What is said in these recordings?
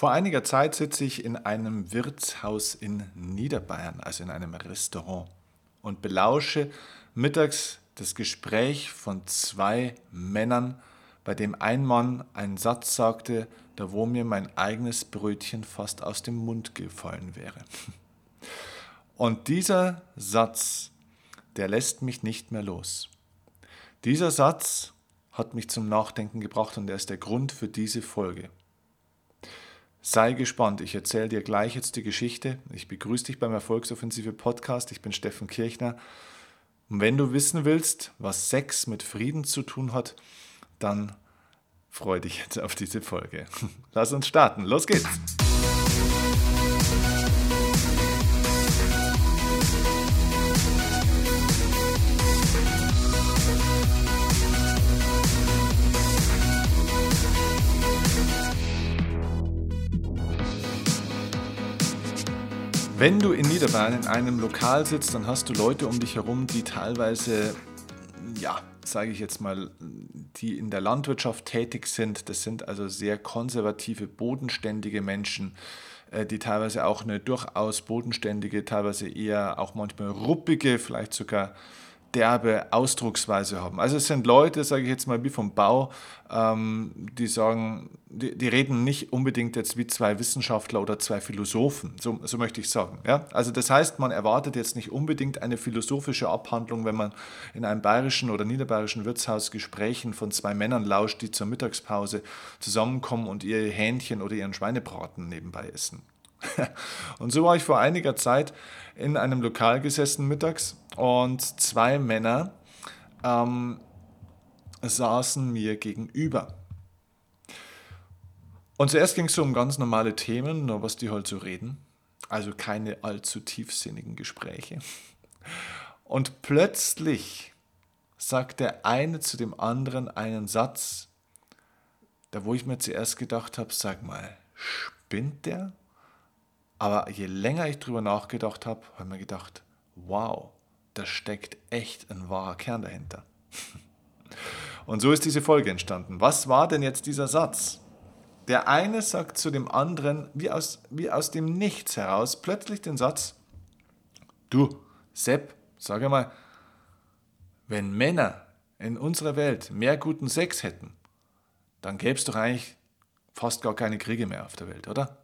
Vor einiger Zeit sitze ich in einem Wirtshaus in Niederbayern, also in einem Restaurant, und belausche mittags das Gespräch von zwei Männern, bei dem ein Mann einen Satz sagte, da wo mir mein eigenes Brötchen fast aus dem Mund gefallen wäre. Und dieser Satz, der lässt mich nicht mehr los. Dieser Satz hat mich zum Nachdenken gebracht und er ist der Grund für diese Folge. Sei gespannt, ich erzähle dir gleich jetzt die Geschichte. Ich begrüße dich beim Erfolgsoffensive Podcast. Ich bin Steffen Kirchner. Und wenn du wissen willst, was Sex mit Frieden zu tun hat, dann freue dich jetzt auf diese Folge. Lass uns starten. Los geht's! Wenn du in Niederbayern in einem Lokal sitzt, dann hast du Leute um dich herum, die teilweise, ja, sage ich jetzt mal, die in der Landwirtschaft tätig sind. Das sind also sehr konservative, bodenständige Menschen, äh, die teilweise auch eine durchaus bodenständige, teilweise eher auch manchmal ruppige, vielleicht sogar derbe Ausdrucksweise haben. Also es sind Leute, sage ich jetzt mal, wie vom Bau, ähm, die sagen, die, die, reden nicht unbedingt jetzt wie zwei Wissenschaftler oder zwei Philosophen, so, so möchte ich sagen. Ja? Also das heißt, man erwartet jetzt nicht unbedingt eine philosophische Abhandlung, wenn man in einem bayerischen oder niederbayerischen Wirtshaus Gesprächen von zwei Männern lauscht, die zur Mittagspause zusammenkommen und ihr Hähnchen oder ihren Schweinebraten nebenbei essen. und so war ich vor einiger Zeit in einem Lokal gesessen mittags und zwei Männer ähm, saßen mir gegenüber. Und zuerst ging es so um ganz normale Themen, nur was die halt so reden. Also keine allzu tiefsinnigen Gespräche. Und plötzlich sagt der eine zu dem anderen einen Satz, da wo ich mir zuerst gedacht habe, sag mal, spinnt der? Aber je länger ich drüber nachgedacht habe, habe ich mir gedacht, wow, da steckt echt ein wahrer Kern dahinter. Und so ist diese Folge entstanden. Was war denn jetzt dieser Satz? Der eine sagt zu dem anderen, wie aus, wie aus dem Nichts heraus, plötzlich den Satz, du, Sepp, sag mal, wenn Männer in unserer Welt mehr guten Sex hätten, dann gäbe es doch eigentlich fast gar keine Kriege mehr auf der Welt, oder?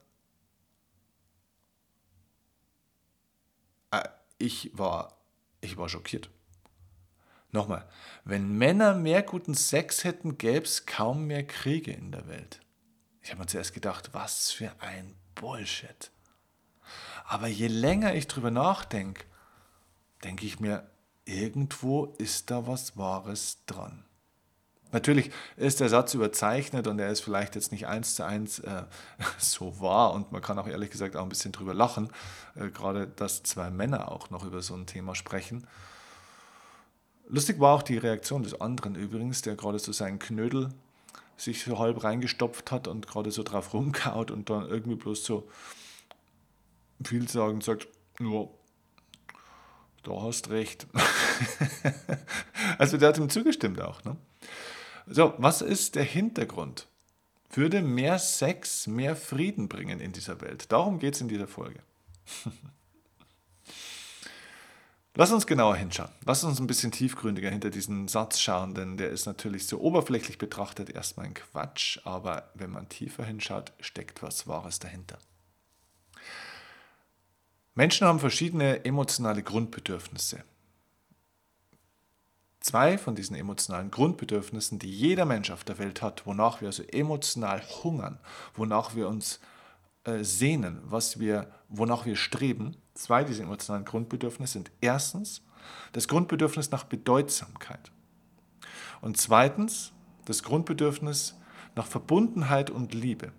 Äh, ich war ich war schockiert. Nochmal, wenn Männer mehr guten Sex hätten, gäbe es kaum mehr Kriege in der Welt. Ich habe mir zuerst gedacht, was für ein Bullshit. Aber je länger ich drüber nachdenke, denke ich mir, irgendwo ist da was Wahres dran. Natürlich ist der Satz überzeichnet und er ist vielleicht jetzt nicht eins zu eins äh, so wahr und man kann auch ehrlich gesagt auch ein bisschen drüber lachen, äh, gerade dass zwei Männer auch noch über so ein Thema sprechen. Lustig war auch die Reaktion des anderen übrigens, der gerade so seinen Knödel sich so halb reingestopft hat und gerade so drauf rumkaut und dann irgendwie bloß so vielsagend sagt, ja, da hast recht. also der hat ihm zugestimmt auch. Ne? So, was ist der Hintergrund? Würde mehr Sex mehr Frieden bringen in dieser Welt? Darum geht es in dieser Folge. Lass uns genauer hinschauen. Lass uns ein bisschen tiefgründiger hinter diesen Satz schauen, denn der ist natürlich so oberflächlich betrachtet erstmal ein Quatsch, aber wenn man tiefer hinschaut, steckt was Wahres dahinter. Menschen haben verschiedene emotionale Grundbedürfnisse. Zwei von diesen emotionalen Grundbedürfnissen, die jeder Mensch auf der Welt hat, wonach wir also emotional hungern, wonach wir uns äh, sehnen, was wir, wonach wir streben, zwei dieser emotionalen Grundbedürfnisse sind erstens das Grundbedürfnis nach Bedeutsamkeit und zweitens das Grundbedürfnis nach Verbundenheit und Liebe.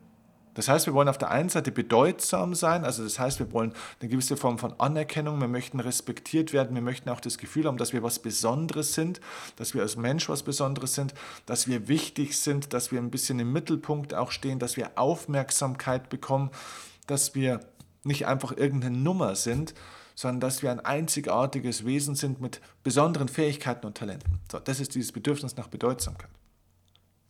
Das heißt, wir wollen auf der einen Seite bedeutsam sein, also das heißt, wir wollen eine gewisse Form von Anerkennung, wir möchten respektiert werden, wir möchten auch das Gefühl haben, dass wir was Besonderes sind, dass wir als Mensch was Besonderes sind, dass wir wichtig sind, dass wir ein bisschen im Mittelpunkt auch stehen, dass wir Aufmerksamkeit bekommen, dass wir nicht einfach irgendeine Nummer sind, sondern dass wir ein einzigartiges Wesen sind mit besonderen Fähigkeiten und Talenten. So, das ist dieses Bedürfnis nach Bedeutsamkeit.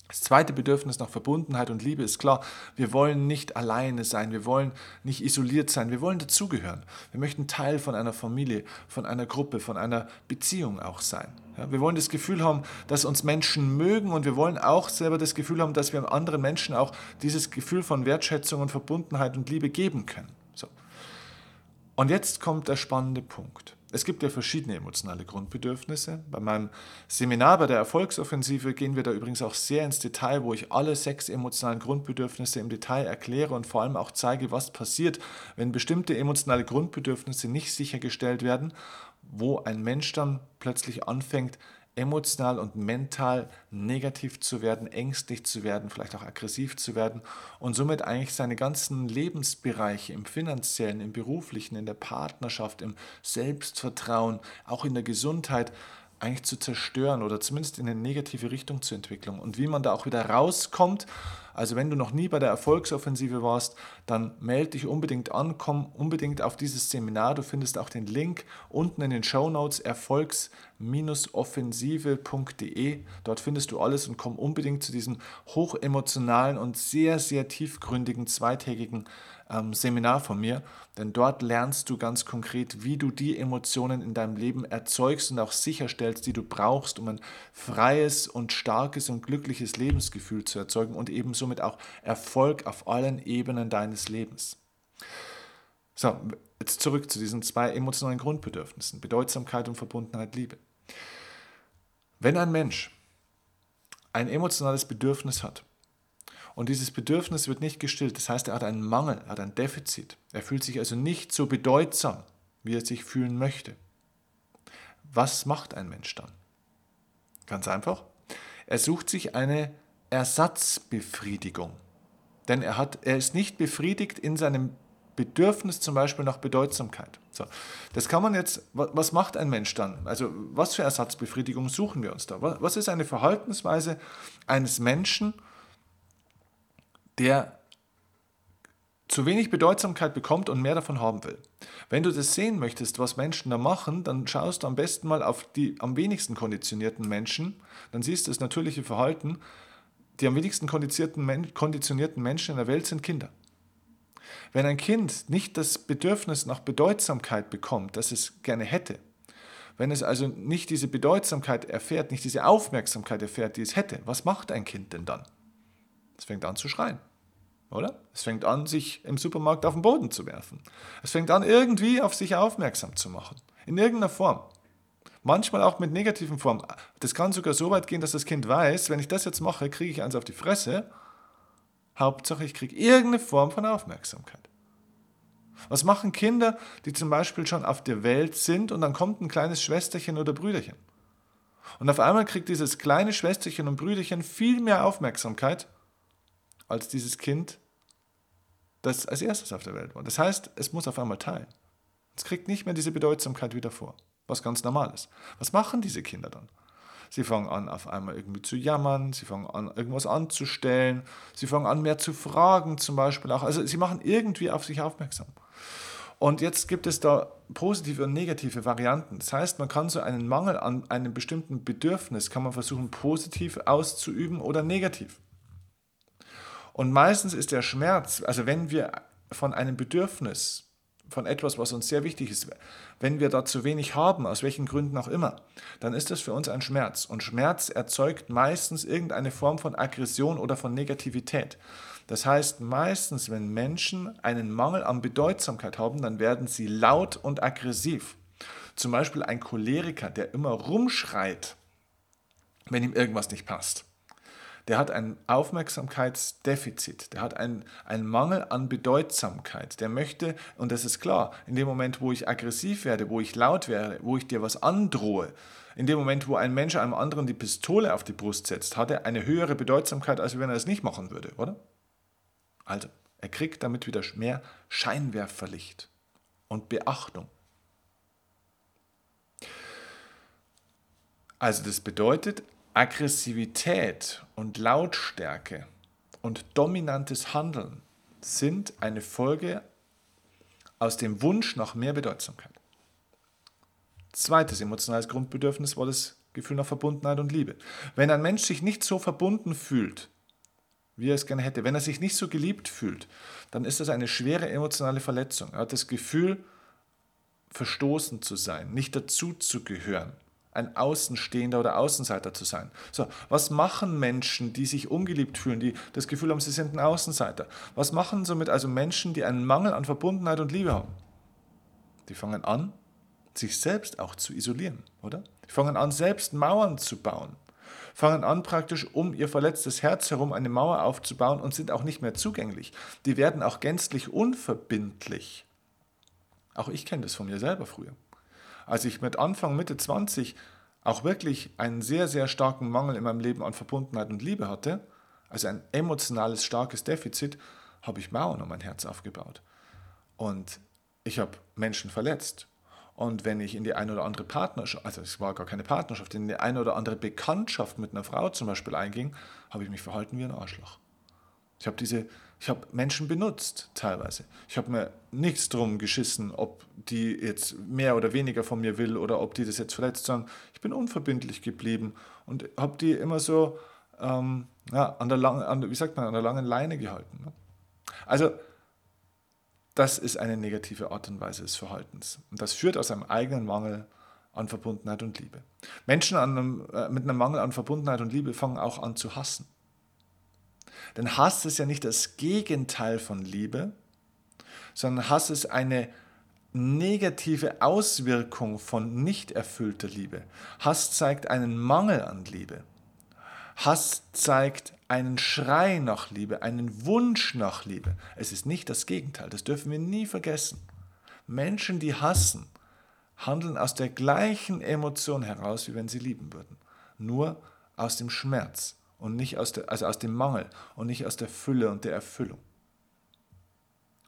Das zweite Bedürfnis nach Verbundenheit und Liebe ist klar, wir wollen nicht alleine sein, wir wollen nicht isoliert sein, wir wollen dazugehören. Wir möchten Teil von einer Familie, von einer Gruppe, von einer Beziehung auch sein. Ja, wir wollen das Gefühl haben, dass uns Menschen mögen und wir wollen auch selber das Gefühl haben, dass wir anderen Menschen auch dieses Gefühl von Wertschätzung und Verbundenheit und Liebe geben können. So. Und jetzt kommt der spannende Punkt. Es gibt ja verschiedene emotionale Grundbedürfnisse. Bei meinem Seminar bei der Erfolgsoffensive gehen wir da übrigens auch sehr ins Detail, wo ich alle sechs emotionalen Grundbedürfnisse im Detail erkläre und vor allem auch zeige, was passiert, wenn bestimmte emotionale Grundbedürfnisse nicht sichergestellt werden, wo ein Mensch dann plötzlich anfängt, emotional und mental negativ zu werden, ängstlich zu werden, vielleicht auch aggressiv zu werden und somit eigentlich seine ganzen Lebensbereiche im finanziellen, im beruflichen, in der Partnerschaft, im Selbstvertrauen, auch in der Gesundheit eigentlich zu zerstören oder zumindest in eine negative Richtung zu entwickeln. Und wie man da auch wieder rauskommt, also wenn du noch nie bei der Erfolgsoffensive warst, dann melde dich unbedingt an, komm unbedingt auf dieses Seminar. Du findest auch den Link unten in den Show Notes erfolgs-offensive.de. Dort findest du alles und komm unbedingt zu diesem hochemotionalen und sehr, sehr tiefgründigen zweitägigen ähm, Seminar von mir, denn dort lernst du ganz konkret, wie du die Emotionen in deinem Leben erzeugst und auch sicherstellst, die du brauchst, um ein freies und starkes und glückliches Lebensgefühl zu erzeugen und eben somit auch Erfolg auf allen Ebenen deines Lebens. So, jetzt zurück zu diesen zwei emotionalen Grundbedürfnissen, Bedeutsamkeit und Verbundenheit, Liebe. Wenn ein Mensch ein emotionales Bedürfnis hat, und dieses Bedürfnis wird nicht gestillt. Das heißt, er hat einen Mangel, er hat ein Defizit. Er fühlt sich also nicht so bedeutsam, wie er sich fühlen möchte. Was macht ein Mensch dann? Ganz einfach. Er sucht sich eine Ersatzbefriedigung. Denn er, hat, er ist nicht befriedigt in seinem Bedürfnis zum Beispiel nach Bedeutsamkeit. So, das kann man jetzt, was macht ein Mensch dann? Also was für Ersatzbefriedigung suchen wir uns da? Was ist eine Verhaltensweise eines Menschen, der zu wenig Bedeutsamkeit bekommt und mehr davon haben will. Wenn du das sehen möchtest, was Menschen da machen, dann schaust du am besten mal auf die am wenigsten konditionierten Menschen. Dann siehst du das natürliche Verhalten. Die am wenigsten konditionierten Menschen in der Welt sind Kinder. Wenn ein Kind nicht das Bedürfnis nach Bedeutsamkeit bekommt, das es gerne hätte, wenn es also nicht diese Bedeutsamkeit erfährt, nicht diese Aufmerksamkeit erfährt, die es hätte, was macht ein Kind denn dann? Es fängt an zu schreien. Oder? Es fängt an, sich im Supermarkt auf den Boden zu werfen. Es fängt an, irgendwie auf sich aufmerksam zu machen. In irgendeiner Form. Manchmal auch mit negativen Formen. Das kann sogar so weit gehen, dass das Kind weiß, wenn ich das jetzt mache, kriege ich eins auf die Fresse. Hauptsache, ich kriege irgendeine Form von Aufmerksamkeit. Was machen Kinder, die zum Beispiel schon auf der Welt sind und dann kommt ein kleines Schwesterchen oder Brüderchen? Und auf einmal kriegt dieses kleine Schwesterchen und Brüderchen viel mehr Aufmerksamkeit als dieses Kind, das als erstes auf der Welt war. Das heißt, es muss auf einmal teilen. Es kriegt nicht mehr diese Bedeutsamkeit wieder vor, was ganz normal ist. Was machen diese Kinder dann? Sie fangen an, auf einmal irgendwie zu jammern, sie fangen an, irgendwas anzustellen, sie fangen an, mehr zu fragen zum Beispiel auch. Also sie machen irgendwie auf sich aufmerksam. Und jetzt gibt es da positive und negative Varianten. Das heißt, man kann so einen Mangel an einem bestimmten Bedürfnis, kann man versuchen, positiv auszuüben oder negativ. Und meistens ist der Schmerz, also wenn wir von einem Bedürfnis, von etwas, was uns sehr wichtig ist, wenn wir da zu wenig haben, aus welchen Gründen auch immer, dann ist das für uns ein Schmerz. Und Schmerz erzeugt meistens irgendeine Form von Aggression oder von Negativität. Das heißt, meistens, wenn Menschen einen Mangel an Bedeutsamkeit haben, dann werden sie laut und aggressiv. Zum Beispiel ein Choleriker, der immer rumschreit, wenn ihm irgendwas nicht passt der hat ein Aufmerksamkeitsdefizit, der hat einen, Mangel an Bedeutsamkeit. Der möchte, und das ist klar, in dem Moment, wo ich aggressiv werde, wo ich laut werde, wo ich dir was androhe, in dem Moment, wo ein Mensch einem anderen die Pistole auf die Brust setzt, hat er eine höhere Bedeutsamkeit, als wenn er es nicht machen würde, oder? Also, er kriegt damit wieder mehr Scheinwerferlicht und Beachtung. Also das bedeutet, Aggressivität und Lautstärke und dominantes Handeln sind eine Folge aus dem Wunsch nach mehr Bedeutsamkeit. Zweites emotionales Grundbedürfnis war das Gefühl nach Verbundenheit und Liebe. Wenn ein Mensch sich nicht so verbunden fühlt, wie er es gerne hätte, wenn er sich nicht so geliebt fühlt, dann ist das eine schwere emotionale Verletzung. Er hat das Gefühl, verstoßen zu sein, nicht dazu zu gehören, ein Außenstehender oder Außenseiter zu sein. So, was machen Menschen, die sich ungeliebt fühlen, die das Gefühl haben, sie sind ein Außenseiter? Was machen somit also Menschen, die einen Mangel an Verbundenheit und Liebe haben? Die fangen an, sich selbst auch zu isolieren, oder? Die fangen an, selbst Mauern zu bauen. Fangen an, praktisch um ihr verletztes Herz herum eine Mauer aufzubauen und sind auch nicht mehr zugänglich. Die werden auch gänzlich unverbindlich. Auch ich kenne das von mir selber früher. Als ich mit Anfang, Mitte 20 auch wirklich einen sehr, sehr starken Mangel in meinem Leben an Verbundenheit und Liebe hatte, also ein emotionales, starkes Defizit, habe ich Mauern um mein Herz aufgebaut. Und ich habe Menschen verletzt. Und wenn ich in die eine oder andere Partnerschaft, also es war gar keine Partnerschaft, in die eine oder andere Bekanntschaft mit einer Frau zum Beispiel einging, habe ich mich verhalten wie ein Arschloch. Ich habe diese, ich habe Menschen benutzt teilweise. Ich habe mir nichts drum geschissen, ob die jetzt mehr oder weniger von mir will oder ob die das jetzt verletzt, sondern ich bin unverbindlich geblieben und habe die immer so ähm, ja, an der langen, an, wie sagt man, an der langen Leine gehalten. Ne? Also das ist eine negative Art und Weise des Verhaltens. Und das führt aus einem eigenen Mangel an Verbundenheit und Liebe. Menschen einem, äh, mit einem Mangel an Verbundenheit und Liebe fangen auch an zu hassen. Denn Hass ist ja nicht das Gegenteil von Liebe, sondern Hass ist eine negative Auswirkung von nicht erfüllter Liebe. Hass zeigt einen Mangel an Liebe. Hass zeigt einen Schrei nach Liebe, einen Wunsch nach Liebe. Es ist nicht das Gegenteil, das dürfen wir nie vergessen. Menschen, die hassen, handeln aus der gleichen Emotion heraus, wie wenn sie lieben würden. Nur aus dem Schmerz und nicht aus der, also aus dem Mangel und nicht aus der Fülle und der Erfüllung.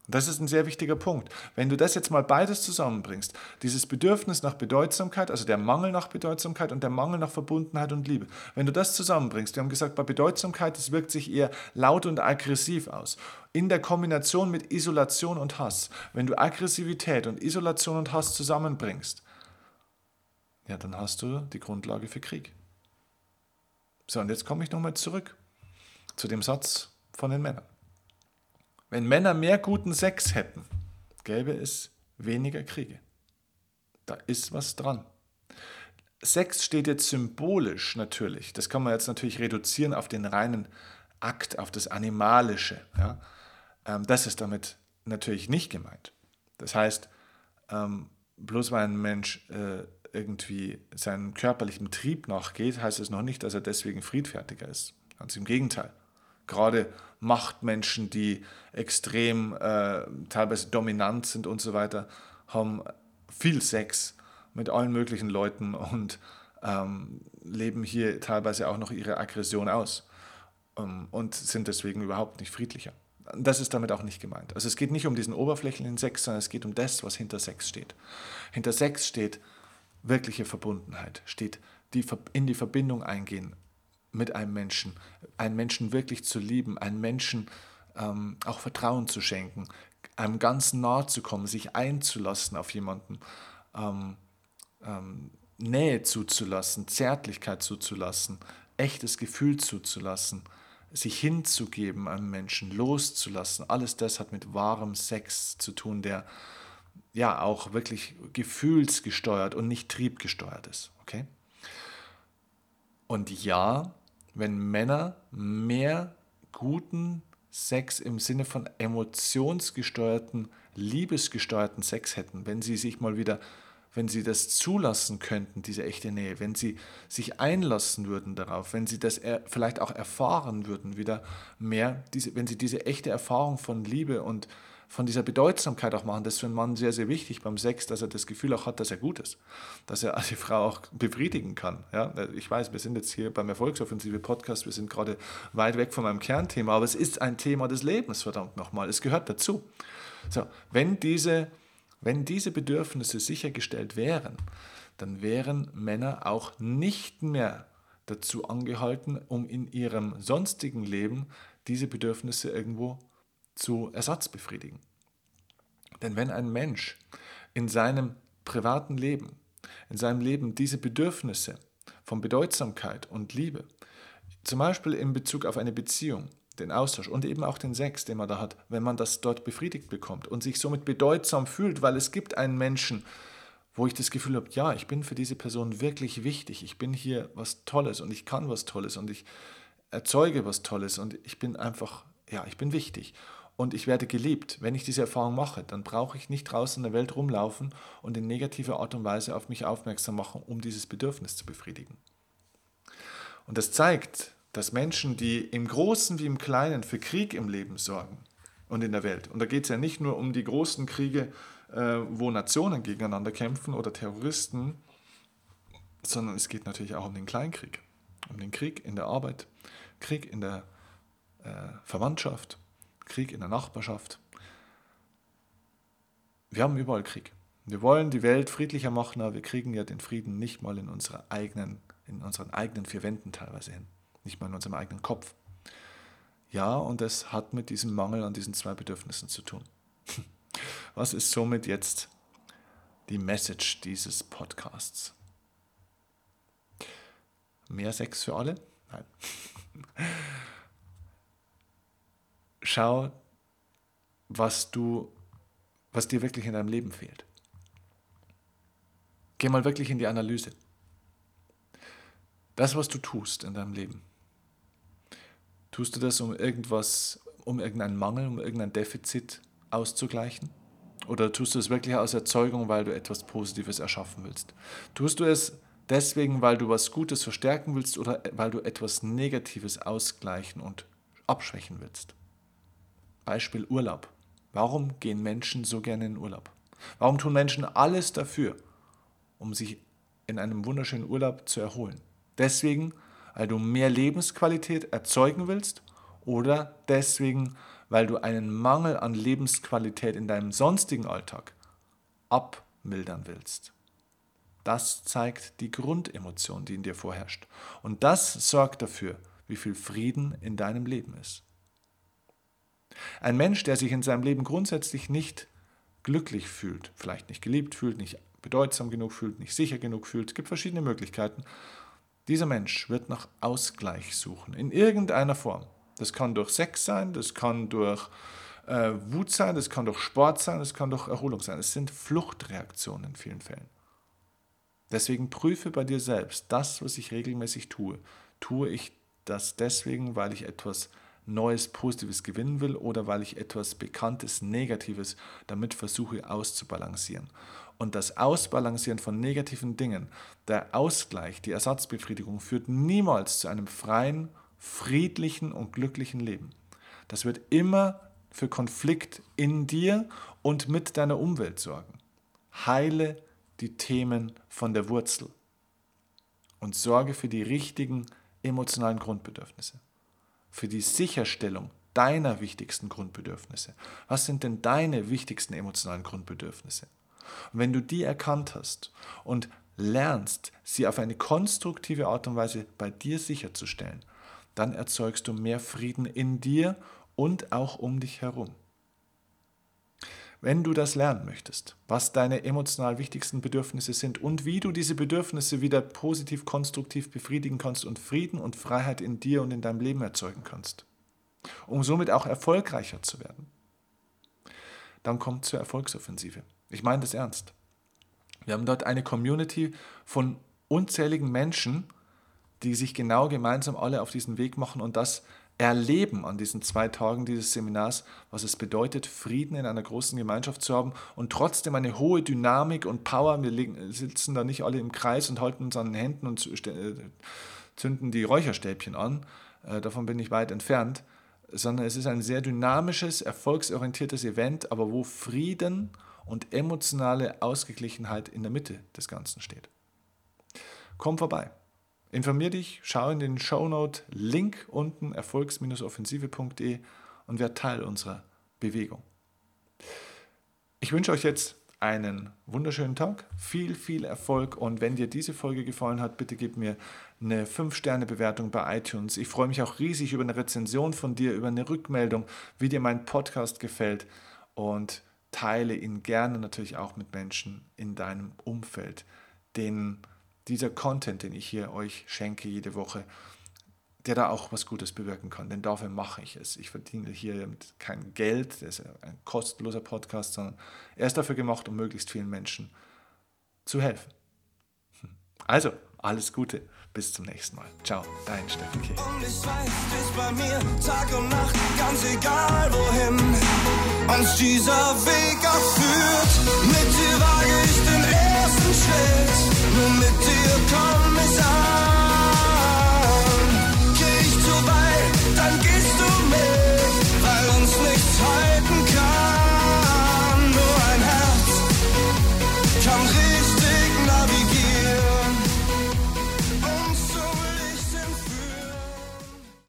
Und das ist ein sehr wichtiger Punkt. Wenn du das jetzt mal beides zusammenbringst, dieses Bedürfnis nach Bedeutsamkeit, also der Mangel nach Bedeutsamkeit und der Mangel nach Verbundenheit und Liebe, wenn du das zusammenbringst, wir haben gesagt, bei Bedeutsamkeit, das wirkt sich eher laut und aggressiv aus. In der Kombination mit Isolation und Hass, wenn du Aggressivität und Isolation und Hass zusammenbringst, ja, dann hast du die Grundlage für Krieg. So, und jetzt komme ich nochmal zurück zu dem Satz von den Männern. Wenn Männer mehr guten Sex hätten, gäbe es weniger Kriege. Da ist was dran. Sex steht jetzt symbolisch natürlich. Das kann man jetzt natürlich reduzieren auf den reinen Akt, auf das Animalische. Ja? Ähm, das ist damit natürlich nicht gemeint. Das heißt, ähm, bloß weil ein Mensch äh, irgendwie seinem körperlichen Trieb nachgeht, heißt es noch nicht, dass er deswegen friedfertiger ist. Ganz im Gegenteil gerade Machtmenschen, die extrem äh, teilweise dominant sind und so weiter, haben viel Sex mit allen möglichen Leuten und ähm, leben hier teilweise auch noch ihre Aggression aus ähm, und sind deswegen überhaupt nicht friedlicher. Das ist damit auch nicht gemeint. Also es geht nicht um diesen oberflächlichen Sex, sondern es geht um das, was hinter Sex steht. Hinter Sex steht wirkliche Verbundenheit, steht die, in die Verbindung eingehen, mit einem Menschen, einen Menschen wirklich zu lieben, einen Menschen ähm, auch Vertrauen zu schenken, einem ganz nahe zu kommen, sich einzulassen auf jemanden, ähm, ähm, Nähe zuzulassen, Zärtlichkeit zuzulassen, echtes Gefühl zuzulassen, sich hinzugeben einem Menschen, loszulassen. Alles das hat mit wahrem Sex zu tun, der ja auch wirklich gefühlsgesteuert und nicht triebgesteuert ist. Okay? Und ja, wenn Männer mehr guten Sex im Sinne von emotionsgesteuerten, liebesgesteuerten Sex hätten, wenn sie sich mal wieder, wenn sie das zulassen könnten, diese echte Nähe, wenn sie sich einlassen würden darauf, wenn sie das vielleicht auch erfahren würden, wieder mehr, diese, wenn sie diese echte Erfahrung von Liebe und von dieser Bedeutsamkeit auch machen. Das ist für einen Mann sehr, sehr wichtig beim Sex, dass er das Gefühl auch hat, dass er gut ist, dass er die Frau auch befriedigen kann. Ja? Ich weiß, wir sind jetzt hier beim Erfolgsoffensive Podcast, wir sind gerade weit weg von meinem Kernthema, aber es ist ein Thema des Lebens, verdammt nochmal. Es gehört dazu. So, wenn diese, wenn diese Bedürfnisse sichergestellt wären, dann wären Männer auch nicht mehr dazu angehalten, um in ihrem sonstigen Leben diese Bedürfnisse irgendwo zu Ersatz befriedigen. Denn wenn ein Mensch in seinem privaten Leben, in seinem Leben diese Bedürfnisse von Bedeutsamkeit und Liebe. Zum Beispiel in Bezug auf eine Beziehung, den Austausch und eben auch den Sex, den man da hat, wenn man das dort befriedigt bekommt und sich somit bedeutsam fühlt, weil es gibt einen Menschen, wo ich das Gefühl habe, ja, ich bin für diese Person wirklich wichtig, ich bin hier was Tolles und ich kann was Tolles und ich erzeuge was Tolles und ich bin einfach, ja, ich bin wichtig und ich werde geliebt. Wenn ich diese Erfahrung mache, dann brauche ich nicht draußen in der Welt rumlaufen und in negativer Art und Weise auf mich aufmerksam machen, um dieses Bedürfnis zu befriedigen. Und das zeigt, dass Menschen, die im Großen wie im Kleinen für Krieg im Leben sorgen und in der Welt, und da geht es ja nicht nur um die großen Kriege, äh, wo Nationen gegeneinander kämpfen oder Terroristen, sondern es geht natürlich auch um den Kleinkrieg, um den Krieg in der Arbeit, Krieg in der äh, Verwandtschaft, Krieg in der Nachbarschaft. Wir haben überall Krieg. Wir wollen die Welt friedlicher machen, aber wir kriegen ja den Frieden nicht mal in, unserer eigenen, in unseren eigenen vier Wänden teilweise hin, nicht mal in unserem eigenen Kopf. Ja, und es hat mit diesem Mangel an diesen zwei Bedürfnissen zu tun. Was ist somit jetzt die Message dieses Podcasts? Mehr Sex für alle? Nein. Schau, was du, was dir wirklich in deinem Leben fehlt. Geh mal wirklich in die Analyse. Das, was du tust in deinem Leben, tust du das, um irgendwas, um irgendeinen Mangel, um irgendein Defizit auszugleichen? Oder tust du es wirklich aus Erzeugung, weil du etwas Positives erschaffen willst? Tust du es deswegen, weil du was Gutes verstärken willst oder weil du etwas Negatives ausgleichen und abschwächen willst? Beispiel Urlaub. Warum gehen Menschen so gerne in Urlaub? Warum tun Menschen alles dafür, um sich in einem wunderschönen Urlaub zu erholen? Deswegen, weil du mehr Lebensqualität erzeugen willst oder deswegen, weil du einen Mangel an Lebensqualität in deinem sonstigen Alltag abmildern willst. Das zeigt die Grundemotion, die in dir vorherrscht. Und das sorgt dafür, wie viel Frieden in deinem Leben ist. Ein Mensch, der sich in seinem Leben grundsätzlich nicht glücklich fühlt, vielleicht nicht geliebt fühlt, nicht bedeutsam genug fühlt, nicht sicher genug fühlt, es gibt verschiedene Möglichkeiten. Dieser Mensch wird nach Ausgleich suchen, in irgendeiner Form. Das kann durch Sex sein, das kann durch äh, Wut sein, das kann durch Sport sein, das kann durch Erholung sein. Es sind Fluchtreaktionen in vielen Fällen. Deswegen prüfe bei dir selbst, das, was ich regelmäßig tue, tue ich das deswegen, weil ich etwas Neues, Positives gewinnen will oder weil ich etwas Bekanntes, Negatives damit versuche auszubalancieren. Und das Ausbalancieren von negativen Dingen, der Ausgleich, die Ersatzbefriedigung führt niemals zu einem freien, friedlichen und glücklichen Leben. Das wird immer für Konflikt in dir und mit deiner Umwelt sorgen. Heile die Themen von der Wurzel und sorge für die richtigen emotionalen Grundbedürfnisse, für die Sicherstellung deiner wichtigsten Grundbedürfnisse. Was sind denn deine wichtigsten emotionalen Grundbedürfnisse? Und wenn du die erkannt hast und lernst, sie auf eine konstruktive Art und Weise bei dir sicherzustellen, dann erzeugst du mehr Frieden in dir und auch um dich herum. Wenn du das lernen möchtest, was deine emotional wichtigsten Bedürfnisse sind und wie du diese Bedürfnisse wieder positiv, konstruktiv befriedigen kannst und Frieden und Freiheit in dir und in deinem Leben erzeugen kannst, um somit auch erfolgreicher zu werden, dann kommt zur Erfolgsoffensive. Ich meine das ernst. Wir haben dort eine Community von unzähligen Menschen, die sich genau gemeinsam alle auf diesen Weg machen und das erleben an diesen zwei Tagen dieses Seminars, was es bedeutet, Frieden in einer großen Gemeinschaft zu haben und trotzdem eine hohe Dynamik und Power. Wir sitzen da nicht alle im Kreis und halten uns an den Händen und äh, zünden die Räucherstäbchen an. Äh, davon bin ich weit entfernt. Sondern es ist ein sehr dynamisches, erfolgsorientiertes Event, aber wo Frieden und emotionale Ausgeglichenheit in der Mitte des Ganzen steht. Komm vorbei. Informier dich, schau in den Shownote Link unten erfolgs-offensive.de und werd Teil unserer Bewegung. Ich wünsche euch jetzt einen wunderschönen Tag, viel, viel Erfolg und wenn dir diese Folge gefallen hat, bitte gib mir eine 5-Sterne-Bewertung bei iTunes. Ich freue mich auch riesig über eine Rezension von dir, über eine Rückmeldung, wie dir mein Podcast gefällt und teile ihn gerne natürlich auch mit Menschen in deinem Umfeld, denen dieser Content, den ich hier euch schenke jede Woche, der da auch was Gutes bewirken kann. Denn dafür mache ich es. Ich verdiene hier kein Geld, das ist ein kostenloser Podcast, sondern er ist dafür gemacht, um möglichst vielen Menschen zu helfen. Hm. Also, alles Gute, bis zum nächsten Mal. Ciao, dein Steffen Kirch. Und ich weiß, du bist bei mir Tag und Nacht, ganz egal wohin uns dieser Weg auch führt. Mit dir wage ich den ersten Schritt, nur mit dir.